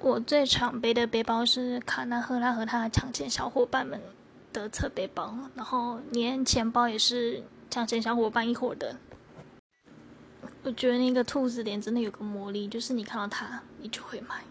我最常背的背包是卡纳赫拉和他的抢钱小伙伴们的侧背包然后连钱包也是抢钱小伙伴一伙的。我觉得那个兔子脸真的有个魔力就是你看到它你就会买。